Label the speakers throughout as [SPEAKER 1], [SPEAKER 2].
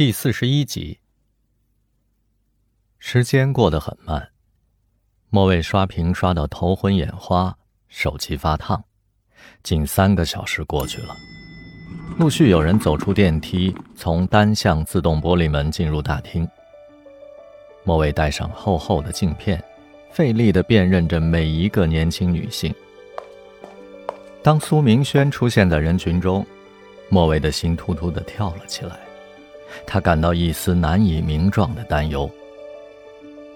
[SPEAKER 1] 第四十一集。时间过得很慢，莫卫刷屏刷到头昏眼花，手机发烫，近三个小时过去了。陆续有人走出电梯，从单向自动玻璃门进入大厅。莫卫戴上厚厚的镜片，费力地辨认着每一个年轻女性。当苏明轩出现在人群中，莫卫的心突突地跳了起来。他感到一丝难以名状的担忧。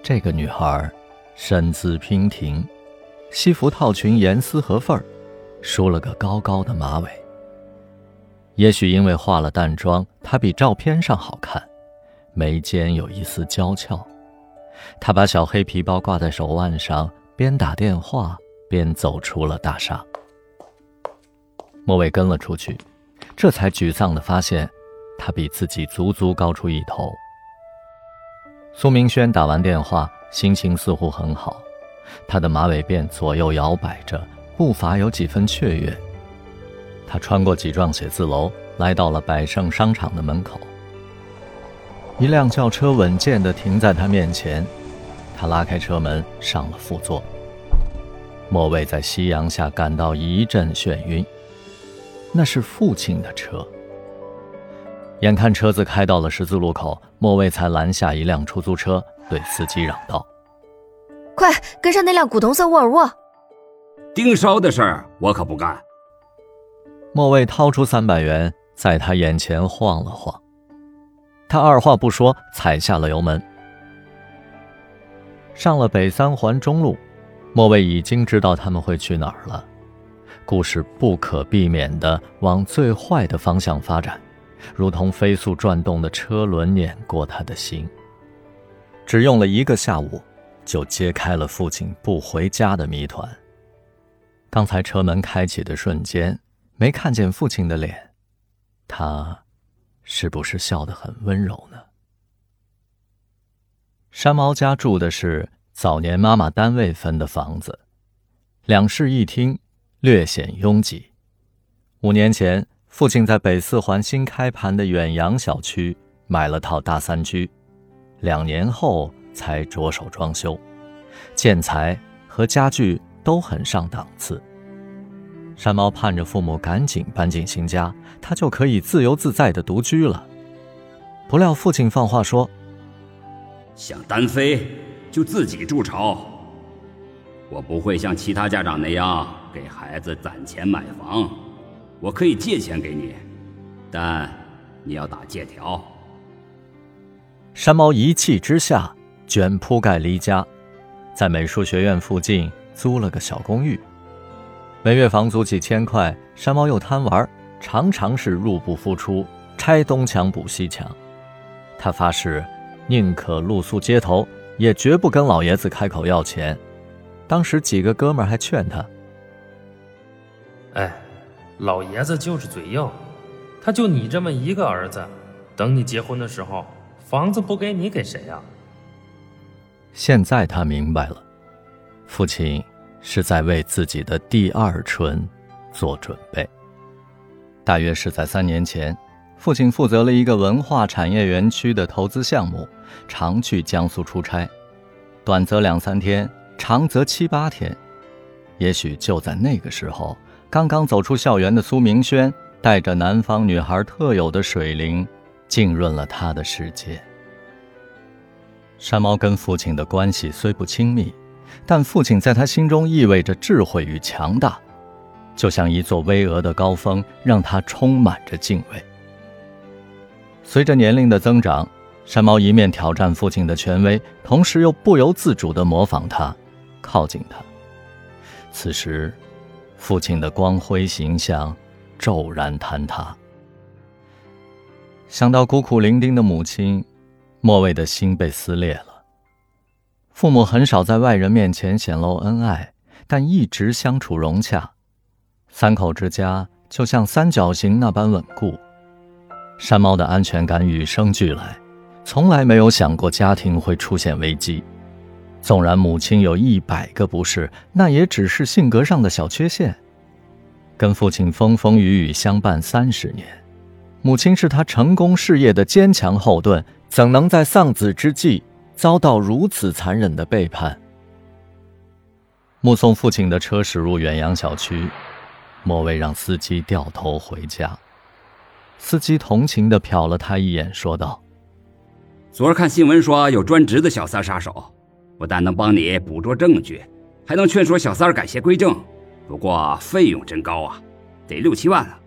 [SPEAKER 1] 这个女孩身姿娉婷，西服套裙严丝合缝，梳了个高高的马尾。也许因为化了淡妆，她比照片上好看，眉间有一丝娇俏。她把小黑皮包挂在手腕上，边打电话边走出了大厦。莫伟跟了出去，这才沮丧地发现。他比自己足足高出一头。苏明轩打完电话，心情似乎很好，他的马尾辫左右摇摆着，步伐有几分雀跃。他穿过几幢写字楼，来到了百盛商场的门口。一辆轿车稳健地停在他面前，他拉开车门，上了副座。莫卫在夕阳下感到一阵眩晕，那是父亲的车。眼看车子开到了十字路口，莫卫才拦下一辆出租车，对司机嚷道：“
[SPEAKER 2] 快跟上那辆古铜色沃尔沃！”
[SPEAKER 3] 盯梢的事儿我可不干。
[SPEAKER 1] 莫卫掏出三百元，在他眼前晃了晃，他二话不说踩下了油门。上了北三环中路，莫卫已经知道他们会去哪儿了。故事不可避免地往最坏的方向发展。如同飞速转动的车轮碾过他的心。只用了一个下午，就揭开了父亲不回家的谜团。刚才车门开启的瞬间，没看见父亲的脸，他是不是笑得很温柔呢？山猫家住的是早年妈妈单位分的房子，两室一厅，略显拥挤。五年前。父亲在北四环新开盘的远洋小区买了套大三居，两年后才着手装修，建材和家具都很上档次。山猫盼着父母赶紧搬进新家，他就可以自由自在的独居了。不料父亲放话说：“
[SPEAKER 3] 想单飞就自己筑巢，我不会像其他家长那样给孩子攒钱买房。”我可以借钱给你，但你要打借条。
[SPEAKER 1] 山猫一气之下卷铺盖离家，在美术学院附近租了个小公寓，每月房租几千块。山猫又贪玩，常常是入不敷出，拆东墙补西墙。他发誓，宁可露宿街头，也绝不跟老爷子开口要钱。当时几个哥们还劝他：“
[SPEAKER 4] 哎。”老爷子就是嘴硬，他就你这么一个儿子，等你结婚的时候，房子不给你给谁呀？
[SPEAKER 1] 现在他明白了，父亲是在为自己的第二春做准备。大约是在三年前，父亲负责了一个文化产业园区的投资项目，常去江苏出差，短则两三天，长则七八天。也许就在那个时候。刚刚走出校园的苏明轩，带着南方女孩特有的水灵，浸润了他的世界。山猫跟父亲的关系虽不亲密，但父亲在他心中意味着智慧与强大，就像一座巍峨的高峰，让他充满着敬畏。随着年龄的增长，山猫一面挑战父亲的权威，同时又不由自主地模仿他，靠近他。此时。父亲的光辉形象骤然坍塌。想到孤苦伶仃的母亲，莫蔚的心被撕裂了。父母很少在外人面前显露恩爱，但一直相处融洽。三口之家就像三角形那般稳固。山猫的安全感与生俱来，从来没有想过家庭会出现危机。纵然母亲有一百个不是，那也只是性格上的小缺陷。跟父亲风风雨雨相伴三十年，母亲是他成功事业的坚强后盾，怎能在丧子之际遭到如此残忍的背叛？目送父亲的车驶入远洋小区，莫蔚让司机掉头回家。司机同情地瞟了他一眼，说道：“
[SPEAKER 3] 昨儿看新闻说有专职的小三杀手，不但能帮你捕捉证据，还能劝说小三改邪归正。不过费用真高啊，得六七万啊。”